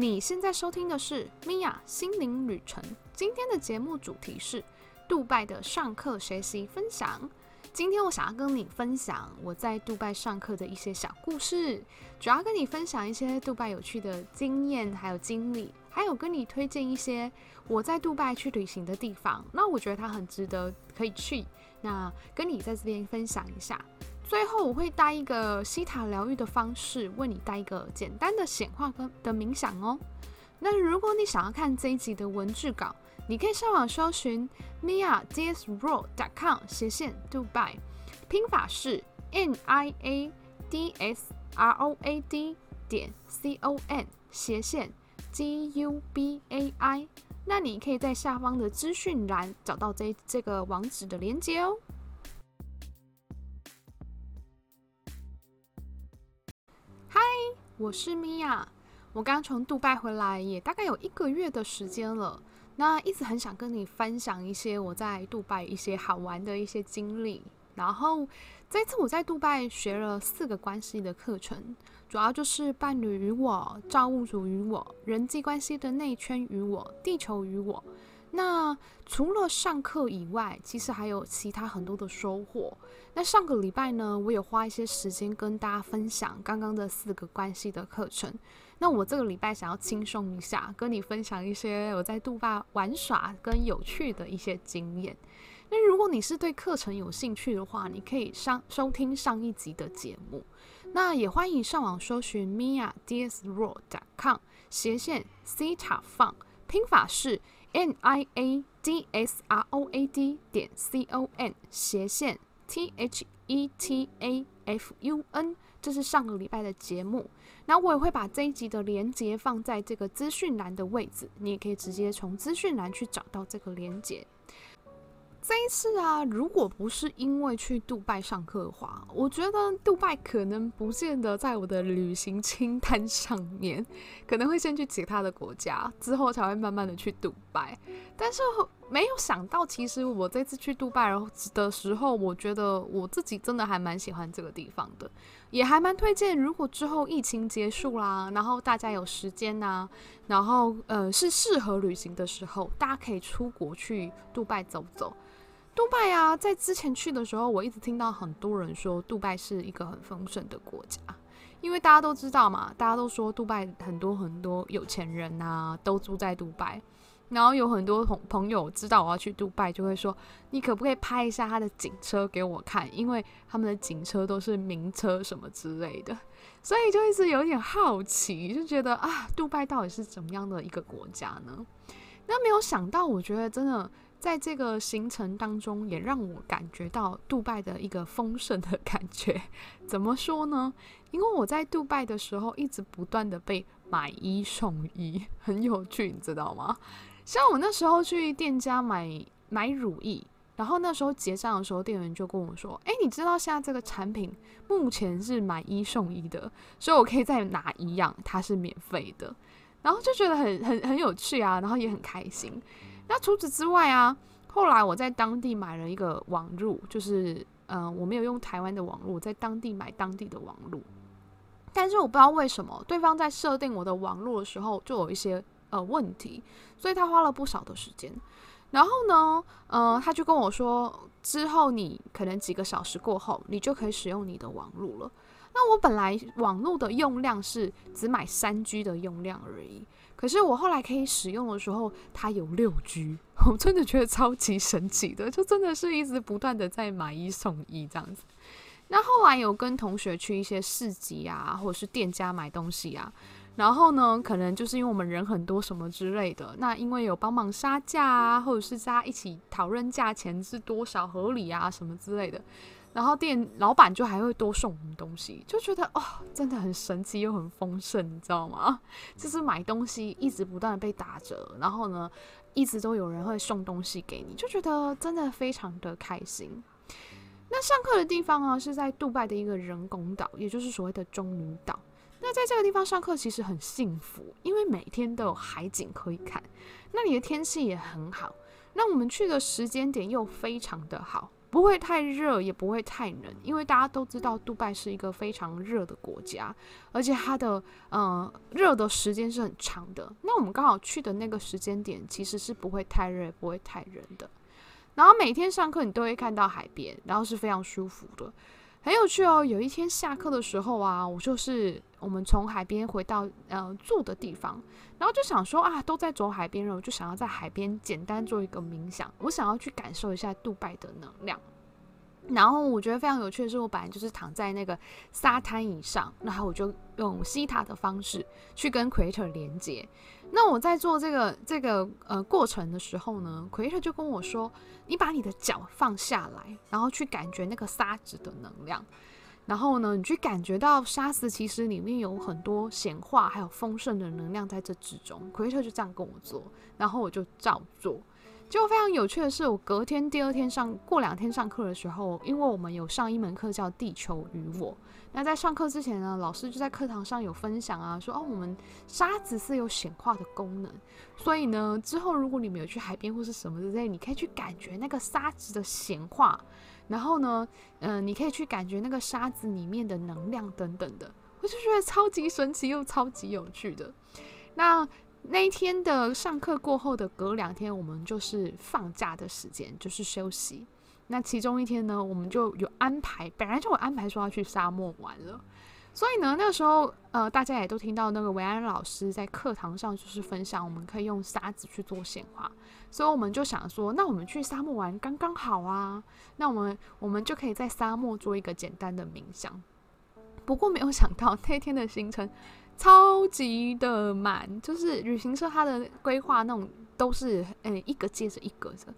你现在收听的是米娅心灵旅程。今天的节目主题是杜拜的上课学习分享。今天我想要跟你分享我在杜拜上课的一些小故事，主要跟你分享一些杜拜有趣的经验还有经历，还有跟你推荐一些我在杜拜去旅行的地方。那我觉得它很值得可以去，那跟你在这边分享一下。最后我会带一个西塔疗愈的方式，为你带一个简单的显化跟的冥想哦。那如果你想要看这一集的文字稿，你可以上网搜寻 mia dsroad dot com 斜线 Dubai，拼法是 n i a d s r o a d 点 c o n 斜线 g u b a i。那你可以在下方的资讯栏找到这这个网址的连接哦。我是米娅，我刚从杜拜回来，也大概有一个月的时间了。那一直很想跟你分享一些我在杜拜一些好玩的一些经历。然后这次我在杜拜学了四个关系的课程，主要就是伴侣与我、造物主与我、人际关系的内圈与我、地球与我。那除了上课以外，其实还有其他很多的收获。那上个礼拜呢，我有花一些时间跟大家分享刚刚的四个关系的课程。那我这个礼拜想要轻松一下，跟你分享一些我在杜拜玩耍跟有趣的一些经验。那如果你是对课程有兴趣的话，你可以上收听上一集的节目。那也欢迎上网搜寻 mia dsroad.com 斜线 c 塔放拼法是。N i a d s r o a d 点 c o n 斜线 t h e t a f u n，这是上个礼拜的节目。那我也会把这一集的连接放在这个资讯栏的位置，你也可以直接从资讯栏去找到这个连接。这一次啊，如果不是因为去杜拜上课的话，我觉得杜拜可能不见得在我的旅行清单上面，可能会先去其他的国家，之后才会慢慢的去杜拜。但是没有想到，其实我这次去杜拜然后的时候，我觉得我自己真的还蛮喜欢这个地方的，也还蛮推荐。如果之后疫情结束啦，然后大家有时间呐，然后呃是适合旅行的时候，大家可以出国去杜拜走走。杜拜啊，在之前去的时候，我一直听到很多人说，杜拜是一个很丰盛的国家，因为大家都知道嘛，大家都说杜拜很多很多有钱人呐，都住在杜拜。然后有很多朋朋友知道我要去杜拜，就会说，你可不可以拍一下他的警车给我看？因为他们的警车都是名车什么之类的，所以就一直有点好奇，就觉得啊，杜拜到底是怎么样的一个国家呢？那没有想到，我觉得真的。在这个行程当中，也让我感觉到杜拜的一个丰盛的感觉。怎么说呢？因为我在杜拜的时候，一直不断的被买一送一，很有趣，你知道吗？像我那时候去店家买买乳液，然后那时候结账的时候，店员就跟我说：“哎，你知道现在这个产品目前是买一送一的，所以我可以再拿一样，它是免费的。”然后就觉得很很很有趣啊，然后也很开心。那除此之外啊，后来我在当地买了一个网路，就是嗯，我没有用台湾的网路，在当地买当地的网路。但是我不知道为什么，对方在设定我的网络的时候就有一些呃问题，所以他花了不少的时间。然后呢，呃，他就跟我说，之后你可能几个小时过后，你就可以使用你的网络了。那我本来网络的用量是只买三 G 的用量而已。可是我后来可以使用的时候，它有六 G，我真的觉得超级神奇的，就真的是一直不断的在买一送一这样子。那后来有跟同学去一些市集啊，或者是店家买东西啊，然后呢，可能就是因为我们人很多什么之类的，那因为有帮忙杀价啊，或者是大家一起讨论价钱是多少合理啊什么之类的。然后店老板就还会多送我们东西，就觉得哦，真的很神奇又很丰盛，你知道吗？就是买东西一直不断的被打折，然后呢，一直都有人会送东西给你，就觉得真的非常的开心。那上课的地方啊，是在杜拜的一个人工岛，也就是所谓的中女岛。那在这个地方上课其实很幸福，因为每天都有海景可以看，那里的天气也很好。那我们去的时间点又非常的好。不会太热，也不会太冷，因为大家都知道，杜拜是一个非常热的国家，而且它的呃热的时间是很长的。那我们刚好去的那个时间点，其实是不会太热，不会太冷的。然后每天上课你都会看到海边，然后是非常舒服的。很有趣哦！有一天下课的时候啊，我就是我们从海边回到呃住的地方，然后就想说啊，都在走海边了，我就想要在海边简单做一个冥想，我想要去感受一下杜拜的能量。然后我觉得非常有趣的是，我本来就是躺在那个沙滩椅上，然后我就用西塔的方式去跟 Creator 连接。那我在做这个这个呃过程的时候呢奎特就跟我说：“你把你的脚放下来，然后去感觉那个沙子的能量。然后呢，你去感觉到沙子其实里面有很多显化还有丰盛的能量在这之中。奎特就这样跟我做，然后我就照做。就非常有趣的是，我隔天第二天上过两天上课的时候，因为我们有上一门课叫《地球与我》。那在上课之前呢，老师就在课堂上有分享啊，说哦，我们沙子是有显化的功能，所以呢，之后如果你们有去海边或是什么之类，你可以去感觉那个沙子的显化，然后呢，嗯，你可以去感觉那个沙子里面的能量等等的，我就觉得超级神奇又超级有趣的。那。那一天的上课过后的隔两天，我们就是放假的时间，就是休息。那其中一天呢，我们就有安排，本来就有安排说要去沙漠玩了。所以呢，那时候呃，大家也都听到那个维安老师在课堂上就是分享，我们可以用沙子去做显化。所以我们就想说，那我们去沙漠玩刚刚好啊。那我们我们就可以在沙漠做一个简单的冥想。不过没有想到那天的行程。超级的满，就是旅行社它的规划那种都是诶一个接着一个的，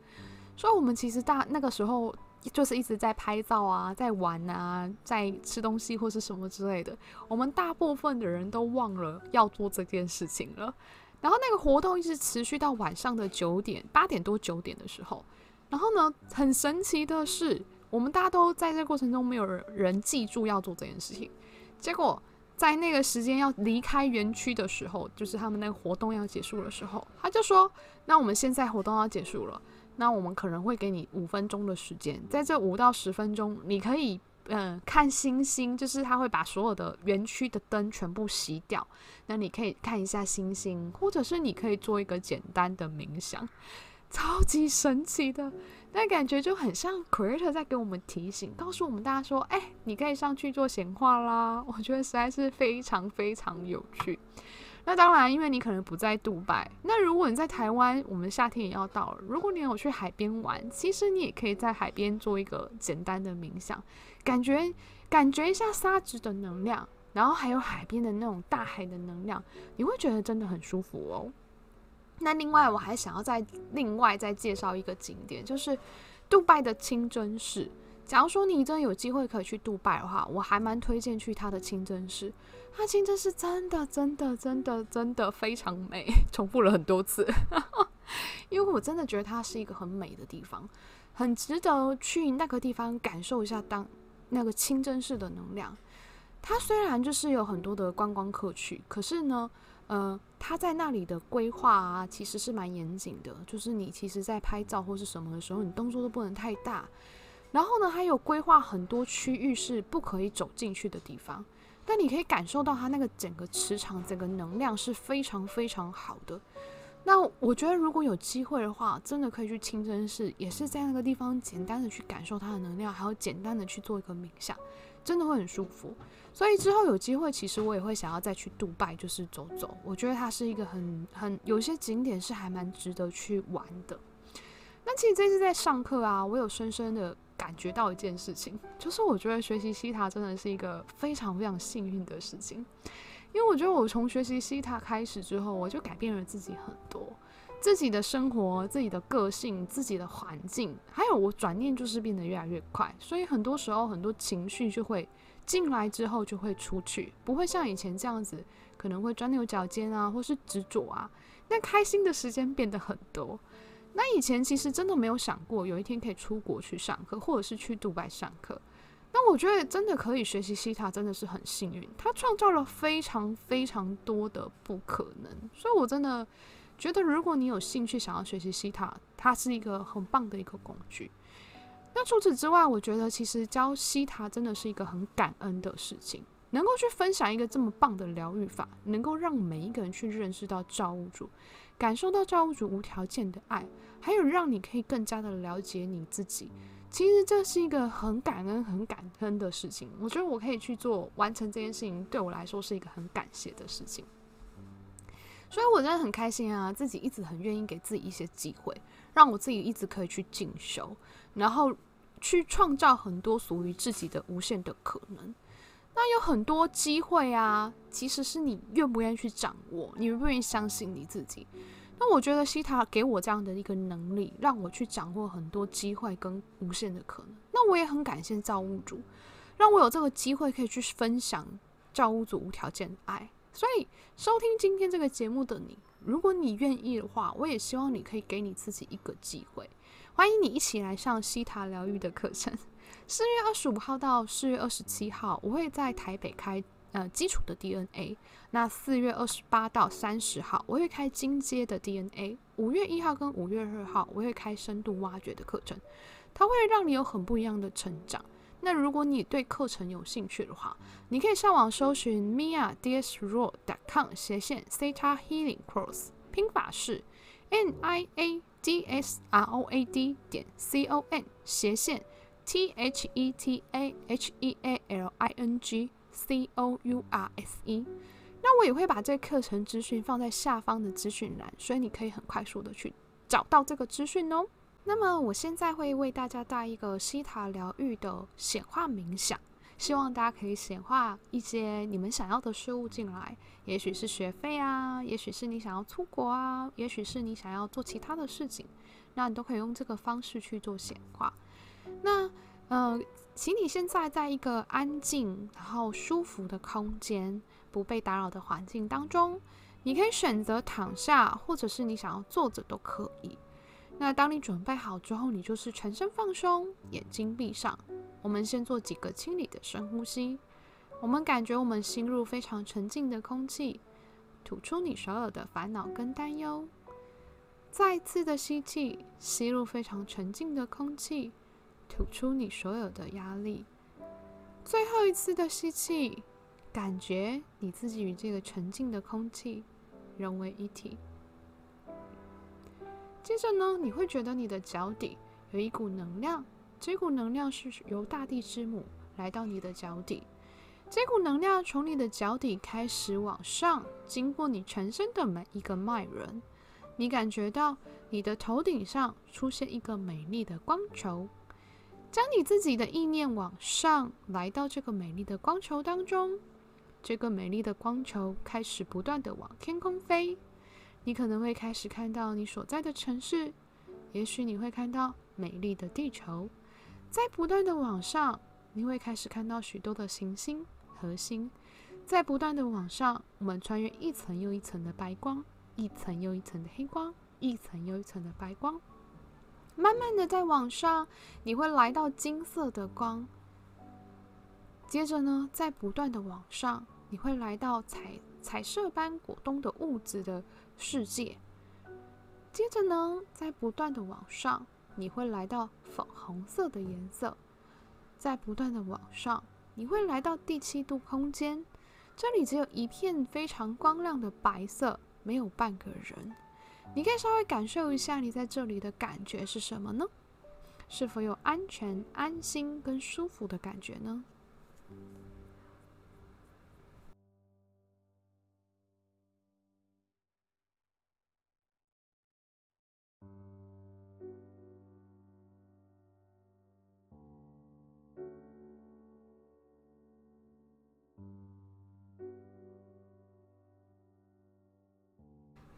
所以我们其实大那个时候就是一直在拍照啊，在玩啊，在吃东西或是什么之类的。我们大部分的人都忘了要做这件事情了。然后那个活动一直持续到晚上的九点八点多九点的时候，然后呢，很神奇的是，我们大家都在这过程中没有人记住要做这件事情，结果。在那个时间要离开园区的时候，就是他们那个活动要结束的时候，他就说：“那我们现在活动要结束了，那我们可能会给你五分钟的时间，在这五到十分钟，你可以嗯看星星，就是他会把所有的园区的灯全部熄掉，那你可以看一下星星，或者是你可以做一个简单的冥想，超级神奇的。”那感觉就很像 Creator 在给我们提醒，告诉我们大家说：“哎，你可以上去做显化啦！”我觉得实在是非常非常有趣。那当然，因为你可能不在杜拜，那如果你在台湾，我们夏天也要到了。如果你有去海边玩，其实你也可以在海边做一个简单的冥想，感觉感觉一下沙子的能量，然后还有海边的那种大海的能量，你会觉得真的很舒服哦。那另外，我还想要再另外再介绍一个景点，就是杜拜的清真寺。假如说你真的有机会可以去杜拜的话，我还蛮推荐去它的清真寺。它清真寺真的真的真的真的非常美，重复了很多次，因为我真的觉得它是一个很美的地方，很值得去那个地方感受一下当那个清真寺的能量。它虽然就是有很多的观光客去，可是呢。呃，它在那里的规划啊，其实是蛮严谨的。就是你其实，在拍照或是什么的时候，你动作都不能太大。然后呢，还有规划很多区域是不可以走进去的地方。但你可以感受到它那个整个磁场、整个能量是非常非常好的。那我觉得，如果有机会的话，真的可以去清真寺，也是在那个地方简单的去感受它的能量，还有简单的去做一个冥想，真的会很舒服。所以之后有机会，其实我也会想要再去杜拜，就是走走。我觉得它是一个很很有些景点是还蛮值得去玩的。那其实这次在上课啊，我有深深的感觉到一件事情，就是我觉得学习西塔真的是一个非常非常幸运的事情。因为我觉得我从学习西塔开始之后，我就改变了自己很多，自己的生活、自己的个性、自己的环境，还有我转念就是变得越来越快，所以很多时候很多情绪就会。进来之后就会出去，不会像以前这样子，可能会钻牛角尖啊，或是执着啊。那开心的时间变得很多。那以前其实真的没有想过有一天可以出国去上课，或者是去杜拜上课。那我觉得真的可以学习西塔，真的是很幸运。他创造了非常非常多的不可能，所以我真的觉得，如果你有兴趣想要学习西塔，它是一个很棒的一个工具。那除此之外，我觉得其实教西塔真的是一个很感恩的事情，能够去分享一个这么棒的疗愈法，能够让每一个人去认识到造物主，感受到造物主无条件的爱，还有让你可以更加的了解你自己。其实这是一个很感恩、很感恩的事情。我觉得我可以去做完成这件事情，对我来说是一个很感谢的事情。所以我真的很开心啊，自己一直很愿意给自己一些机会，让我自己一直可以去进修，然后去创造很多属于自己的无限的可能。那有很多机会啊，其实是你愿不愿意去掌握，你愿不愿意相信你自己。那我觉得西塔给我这样的一个能力，让我去掌握很多机会跟无限的可能。那我也很感谢造物主，让我有这个机会可以去分享造物主无条件的爱。所以收听今天这个节目的你，如果你愿意的话，我也希望你可以给你自己一个机会。欢迎你一起来上西塔疗愈的课程。四月二十五号到四月二十七号，我会在台北开。呃，基础的 DNA。那四月二十八到三十号，我会开进阶的 DNA。五月一号跟五月二号，我会开深度挖掘的课程，它会让你有很不一样的成长。那如果你对课程有兴趣的话，你可以上网搜寻 mia dsro dot com 斜线 theta healing course，拼法是 n i a d s r o a d 点 c o n 斜线 t h e t a h e a l i n g。C O U R S E，那我也会把这课程资讯放在下方的资讯栏，所以你可以很快速的去找到这个资讯哦。那么我现在会为大家带一个西塔疗愈的显化冥想，希望大家可以显化一些你们想要的事物进来，也许是学费啊，也许是你想要出国啊，也许是你想要做其他的事情，那你都可以用这个方式去做显化。那呃。请你现在在一个安静、然后舒服的空间，不被打扰的环境当中。你可以选择躺下，或者是你想要坐着都可以。那当你准备好之后，你就是全身放松，眼睛闭上。我们先做几个清理的深呼吸。我们感觉我们吸入非常纯净的空气，吐出你所有的烦恼跟担忧。再次的吸气，吸入非常纯净的空气。吐出你所有的压力，最后一次的吸气，感觉你自己与这个纯净的空气融为一体。接着呢，你会觉得你的脚底有一股能量，这股能量是由大地之母来到你的脚底。这股能量从你的脚底开始往上，经过你全身的每一个脉轮，你感觉到你的头顶上出现一个美丽的光球。将你自己的意念往上，来到这个美丽的光球当中。这个美丽的光球开始不断的往天空飞。你可能会开始看到你所在的城市，也许你会看到美丽的地球。在不断的往上，你会开始看到许多的行星、核心。在不断的往上，我们穿越一层又一层的白光，一层又一层的黑光，一层又一层的白光。慢慢的在往上，你会来到金色的光。接着呢，在不断的往上，你会来到彩彩色般果冻的物质的世界。接着呢，在不断的往上，你会来到粉红色的颜色。在不断的往上，你会来到第七度空间，这里只有一片非常光亮的白色，没有半个人。你可以稍微感受一下你在这里的感觉是什么呢？是否有安全、安心跟舒服的感觉呢？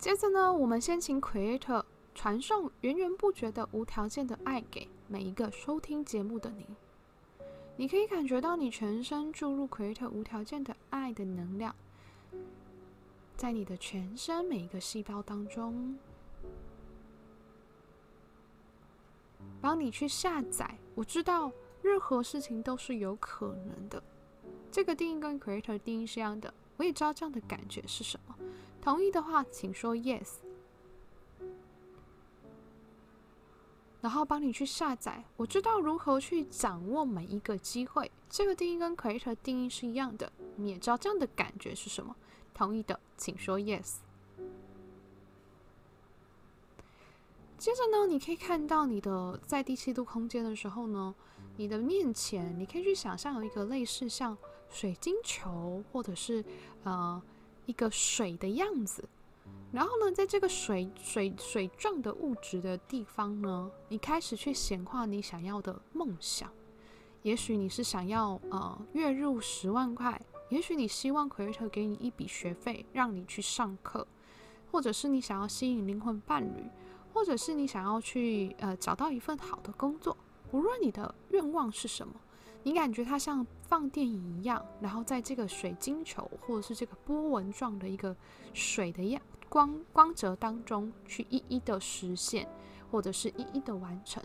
接着呢，我们先请 Creator 传送源源不绝的无条件的爱给每一个收听节目的你。你可以感觉到你全身注入 Creator 无条件的爱的能量，在你的全身每一个细胞当中，帮你去下载。我知道任何事情都是有可能的，这个定义跟 Creator 定义是一样的。我也知道这样的感觉是什么。同意的话，请说 yes。然后帮你去下载。我知道如何去掌握每一个机会。这个定义跟 creator 定义是一样的。你也知道这样的感觉是什么？同意的，请说 yes。接着呢，你可以看到你的在第七度空间的时候呢，你的面前你可以去想象有一个类似像水晶球或者是呃一个水的样子。然后呢，在这个水水水状的物质的地方呢，你开始去显化你想要的梦想。也许你是想要呃月入十万块，也许你希望 Creator 给你一笔学费让你去上课，或者是你想要吸引灵魂伴侣，或者是你想要去呃找到一份好的工作。无论你的愿望是什么，你感觉它像放电影一样，然后在这个水晶球或者是这个波纹状的一个水的样。光光泽当中去一一的实现，或者是一一的完成。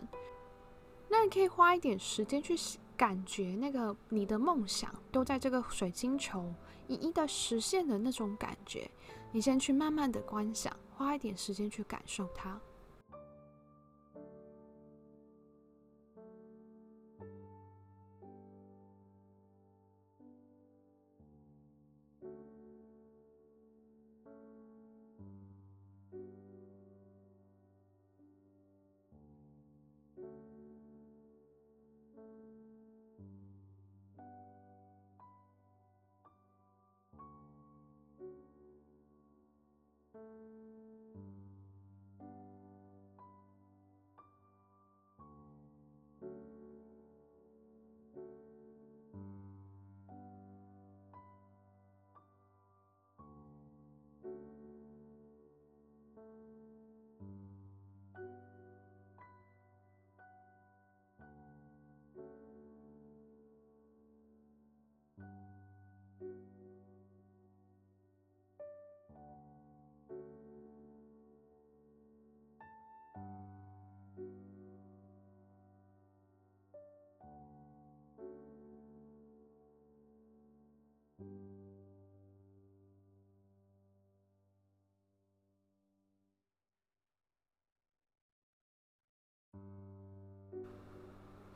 那你可以花一点时间去感觉那个你的梦想都在这个水晶球一一的实现的那种感觉。你先去慢慢的观想，花一点时间去感受它。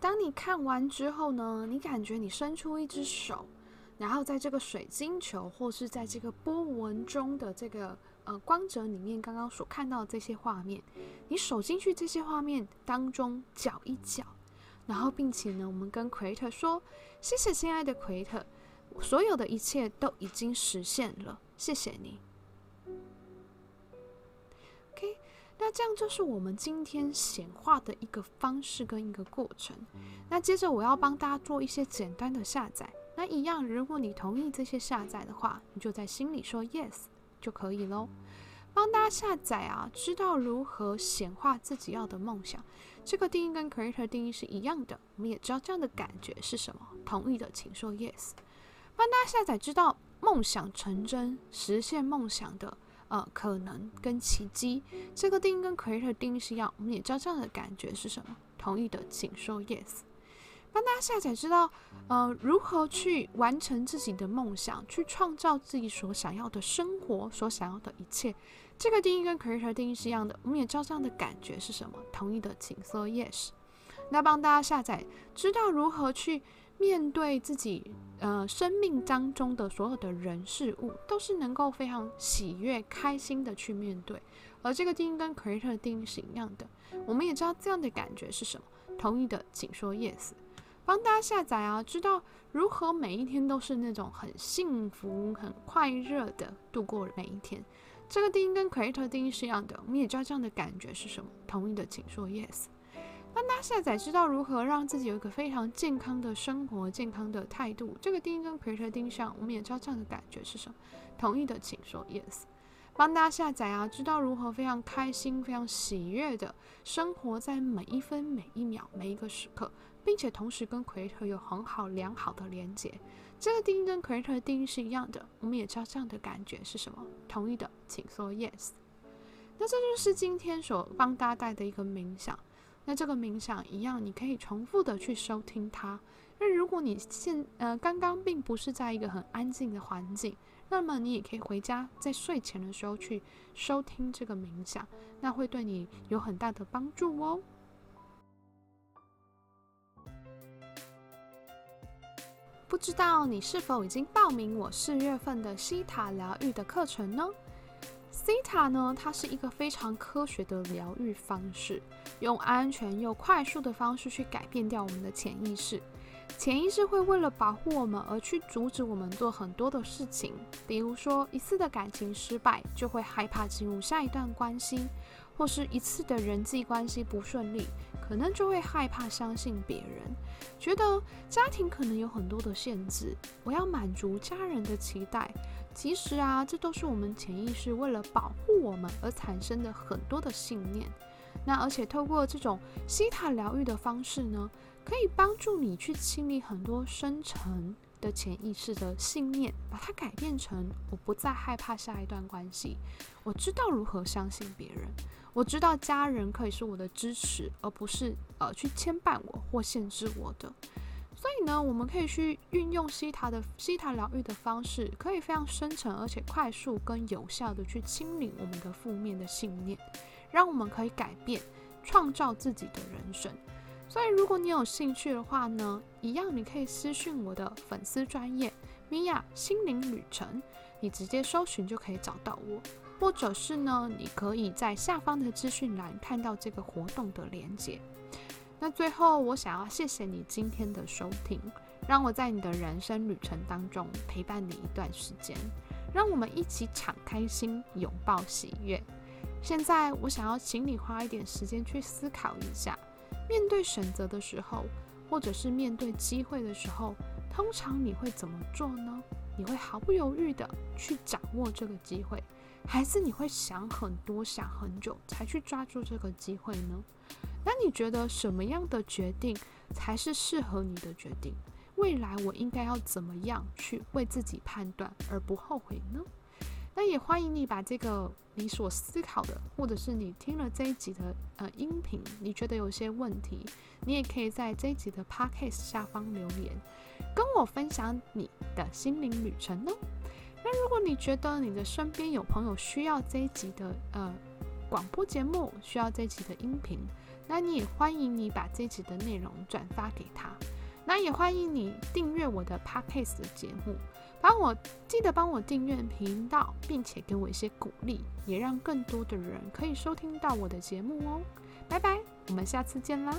当你看完之后呢，你感觉你伸出一只手，然后在这个水晶球或是在这个波纹中的这个呃光泽里面，刚刚所看到的这些画面，你手进去这些画面当中搅一搅，然后并且呢，我们跟奎特说：“谢谢，亲爱的奎特，所有的一切都已经实现了，谢谢你。”那这样就是我们今天显化的一个方式跟一个过程。那接着我要帮大家做一些简单的下载。那一样，如果你同意这些下载的话，你就在心里说 yes 就可以喽。帮大家下载啊，知道如何显化自己要的梦想。这个定义跟 creator 定义是一样的。我们也知道这样的感觉是什么。同意的请说 yes。帮大家下载，知道梦想成真，实现梦想的。呃，可能跟奇迹，这个定义跟 creator 定义是一样，我们也知道这样的感觉是什么。同意的请说 yes。帮大家下载知道，呃，如何去完成自己的梦想，去创造自己所想要的生活，所想要的一切。这个定义跟 creator 定义是一样的，我们也知道这样的感觉是什么。同意的请说 yes。那帮大家下载知道如何去。面对自己呃生命当中的所有的人事物，都是能够非常喜悦、开心的去面对。而这个定义跟 creator 的定义是一样的，我们也知道这样的感觉是什么。同意的请说 yes。帮大家下载啊，知道如何每一天都是那种很幸福、很快乐的度过每一天。这个定义跟 creator 定义是一样的，我们也知道这样的感觉是什么。同意的请说 yes。帮大家下载，知道如何让自己有一个非常健康的生活、健康的态度。这个定义跟 creator 定义上，我们也知道这样的感觉是什么。同意的请说 yes。帮大家下载啊，知道如何非常开心、非常喜悦的生活在每一分、每一秒、每一个时刻，并且同时跟 creator 有很好、良好的连接。这个定义跟 creator 的定义是一样的，我们也知道这样的感觉是什么。同意的请说 yes。那这就是今天所帮大家带的一个冥想。那这个冥想一样你可以重复的去收听它。那如果你现呃刚刚并不是在一个很安静的环境那么你也可以回家在睡前的时候去收听这个冥想那会对你有很大的帮助哦。不知道你是否已经报名我四月份的西塔疗愈的课程呢？西塔呢，它是一个非常科学的疗愈方式，用安全又快速的方式去改变掉我们的潜意识。潜意识会为了保护我们而去阻止我们做很多的事情，比如说一次的感情失败就会害怕进入下一段关系，或是一次的人际关系不顺利，可能就会害怕相信别人，觉得家庭可能有很多的限制，我要满足家人的期待。其实啊，这都是我们潜意识为了保护我们而产生的很多的信念。那而且透过这种西塔疗愈的方式呢，可以帮助你去清理很多深层的潜意识的信念，把它改变成我不再害怕下一段关系，我知道如何相信别人，我知道家人可以是我的支持，而不是呃去牵绊我或限制我的。所以呢，我们可以去运用西塔的西塔疗愈的方式，可以非常深沉而且快速跟有效的去清理我们的负面的信念，让我们可以改变，创造自己的人生。所以，如果你有兴趣的话呢，一样你可以私信我的粉丝专业米娅心灵旅程，你直接搜寻就可以找到我，或者是呢，你可以在下方的资讯栏看到这个活动的连接。那最后，我想要谢谢你今天的收听，让我在你的人生旅程当中陪伴你一段时间，让我们一起敞开心，拥抱喜悦。现在，我想要请你花一点时间去思考一下，面对选择的时候，或者是面对机会的时候，通常你会怎么做呢？你会毫不犹豫的去掌握这个机会，还是你会想很多、想很久才去抓住这个机会呢？那你觉得什么样的决定才是适合你的决定？未来我应该要怎么样去为自己判断而不后悔呢？那也欢迎你把这个你所思考的，或者是你听了这一集的呃音频，你觉得有些问题，你也可以在这一集的 podcast 下方留言，跟我分享你的心灵旅程呢。那如果你觉得你的身边有朋友需要这一集的呃广播节目，需要这一集的音频。那你也欢迎你把这集的内容转发给他，那也欢迎你订阅我的 podcast 的节目，帮我记得帮我订阅频道，并且给我一些鼓励，也让更多的人可以收听到我的节目哦。拜拜，我们下次见啦。